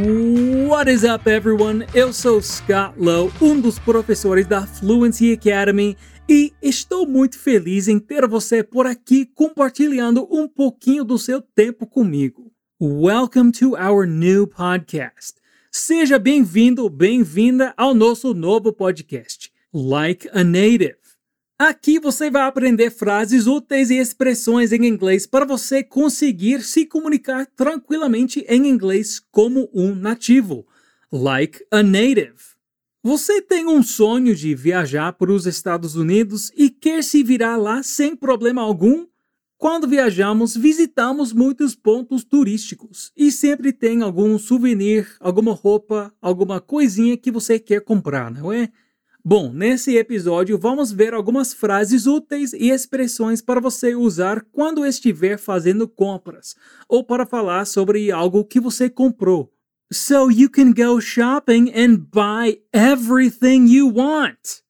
What is up, everyone? Eu sou Scott Lowe, um dos professores da Fluency Academy, e estou muito feliz em ter você por aqui compartilhando um pouquinho do seu tempo comigo. Welcome to our new podcast. Seja bem-vindo, bem-vinda ao nosso novo podcast, Like a Native. Aqui você vai aprender frases úteis e expressões em inglês para você conseguir se comunicar tranquilamente em inglês como um nativo, like a native. Você tem um sonho de viajar para os Estados Unidos e quer se virar lá sem problema algum? Quando viajamos, visitamos muitos pontos turísticos e sempre tem algum souvenir, alguma roupa, alguma coisinha que você quer comprar, não é? Bom, nesse episódio vamos ver algumas frases úteis e expressões para você usar quando estiver fazendo compras ou para falar sobre algo que você comprou. So you can go shopping and buy everything you want.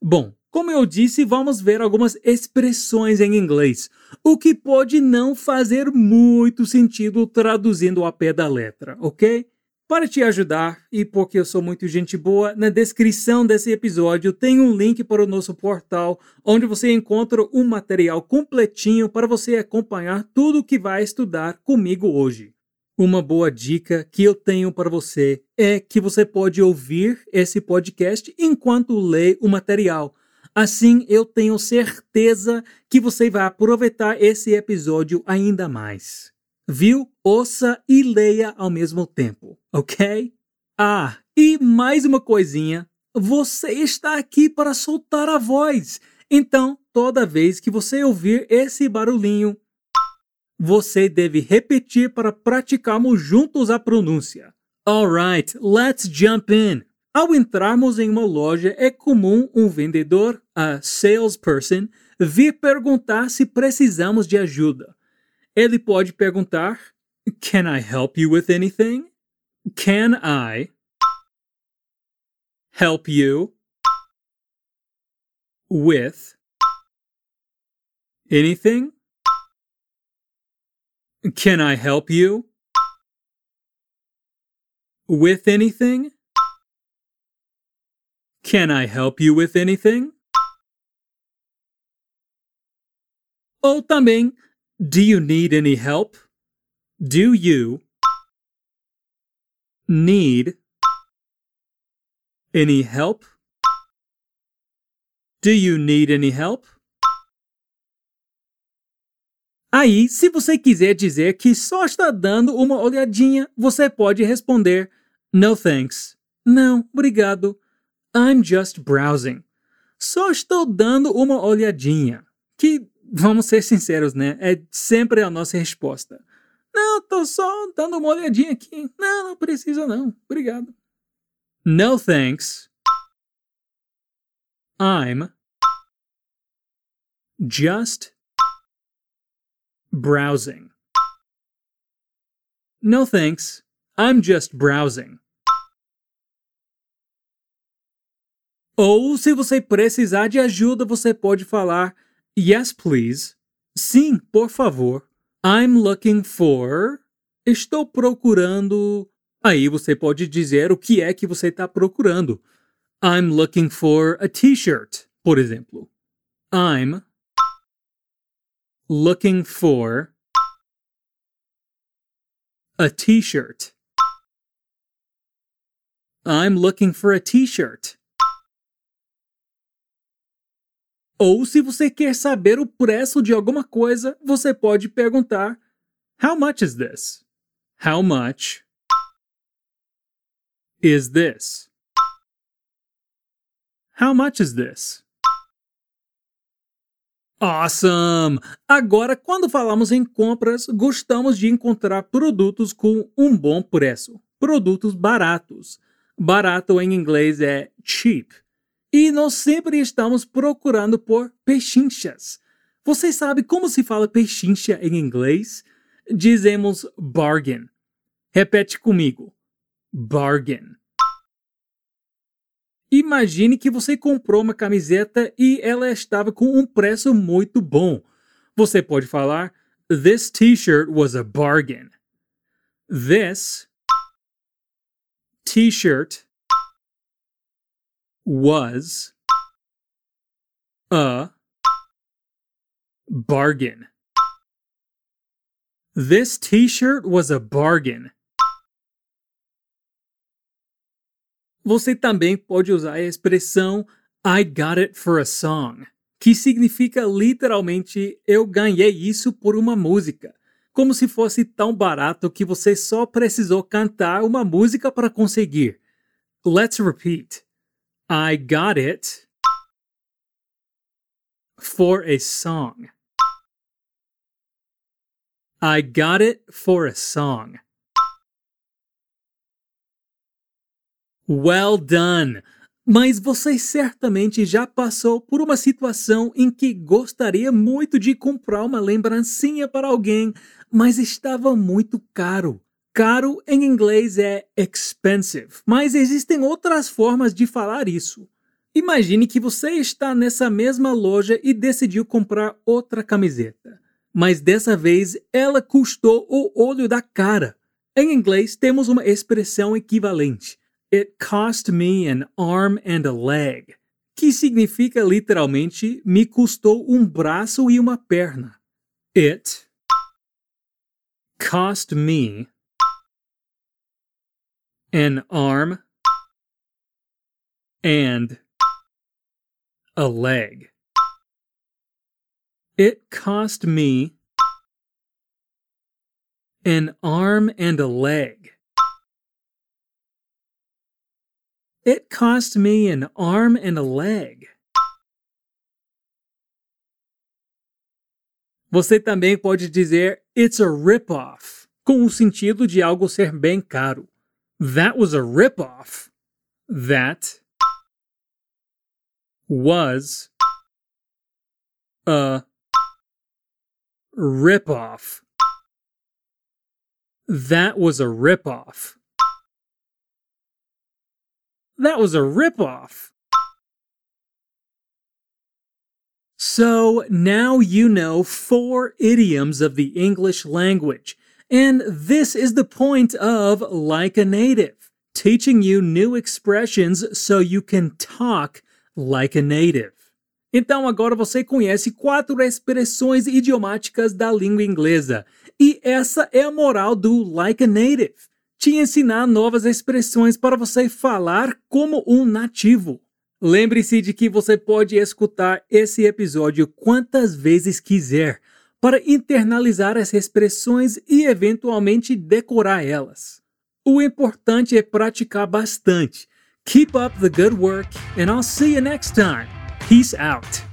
Bom, como eu disse, vamos ver algumas expressões em inglês, o que pode não fazer muito sentido traduzindo a pé da letra, ok? Para te ajudar e porque eu sou muito gente boa, na descrição desse episódio tem um link para o nosso portal, onde você encontra um material completinho para você acompanhar tudo o que vai estudar comigo hoje. Uma boa dica que eu tenho para você é que você pode ouvir esse podcast enquanto lê o material. Assim, eu tenho certeza que você vai aproveitar esse episódio ainda mais viu, ouça e leia ao mesmo tempo, ok? Ah, e mais uma coisinha: você está aqui para soltar a voz. Então, toda vez que você ouvir esse barulhinho, você deve repetir para praticarmos juntos a pronúncia. Alright, let's jump in. Ao entrarmos em uma loja, é comum um vendedor, a salesperson, vir perguntar se precisamos de ajuda. Ele pode perguntar: Can I help you with anything? Can I help you with anything? Can I help you with anything? Can I help you with anything? Oh, Ou também do you need any help? Do you need any help? Do you need any help? Aí, se você quiser dizer que só está dando uma olhadinha, você pode responder No thanks. Não, obrigado. I'm just browsing. Só estou dando uma olhadinha. Que vamos ser sinceros, né? É sempre a nossa resposta. Não, tô só dando uma olhadinha aqui. Não, não precisa não. Obrigado. No thanks. I'm just browsing. No thanks. I'm just browsing. Ou se você precisar de ajuda, você pode falar Yes, please. Sim, por favor. I'm looking for. Estou procurando. Aí você pode dizer o que é que você está procurando. I'm looking for a t-shirt, por exemplo. I'm looking for a t-shirt. I'm looking for a t-shirt. Ou se você quer saber o preço de alguma coisa, você pode perguntar: How much is this? How much is this? How much is this? Awesome! Agora, quando falamos em compras, gostamos de encontrar produtos com um bom preço, produtos baratos. Barato em inglês é cheap e nós sempre estamos procurando por pechinchas. Você sabe como se fala pechincha em inglês? Dizemos bargain. Repete comigo. Bargain. Imagine que você comprou uma camiseta e ela estava com um preço muito bom. Você pode falar: This t-shirt was a bargain. This t-shirt was a bargain. This t-shirt was a bargain. Você também pode usar a expressão I got it for a song, que significa literalmente eu ganhei isso por uma música, como se fosse tão barato que você só precisou cantar uma música para conseguir. Let's repeat. I got it for a song. I got it for a song. Well done! Mas você certamente já passou por uma situação em que gostaria muito de comprar uma lembrancinha para alguém, mas estava muito caro. Caro em inglês é expensive, mas existem outras formas de falar isso. Imagine que você está nessa mesma loja e decidiu comprar outra camiseta mas dessa vez ela custou o olho da cara. Em inglês temos uma expressão equivalente. It cost me an arm and a leg, que significa literalmente me custou um braço e uma perna. It cost me an arm and a leg. It cost me an arm and a leg. It cost me an arm and a leg. Você também pode dizer it's a rip-off, com o sentido de algo ser bem caro. That was a rip-off. That was a ripoff. That was a ripoff. That was a ripoff. So now you know four idioms of the English language. And this is the point of Like a Native, teaching you new expressions so you can talk like a native. Então agora você conhece quatro expressões idiomáticas da língua inglesa. E essa é a moral do Like a Native. Te ensinar novas expressões para você falar como um nativo. Lembre-se de que você pode escutar esse episódio quantas vezes quiser para internalizar as expressões e eventualmente decorar elas. O importante é praticar bastante. Keep up the good work and I'll see you next time. Peace out.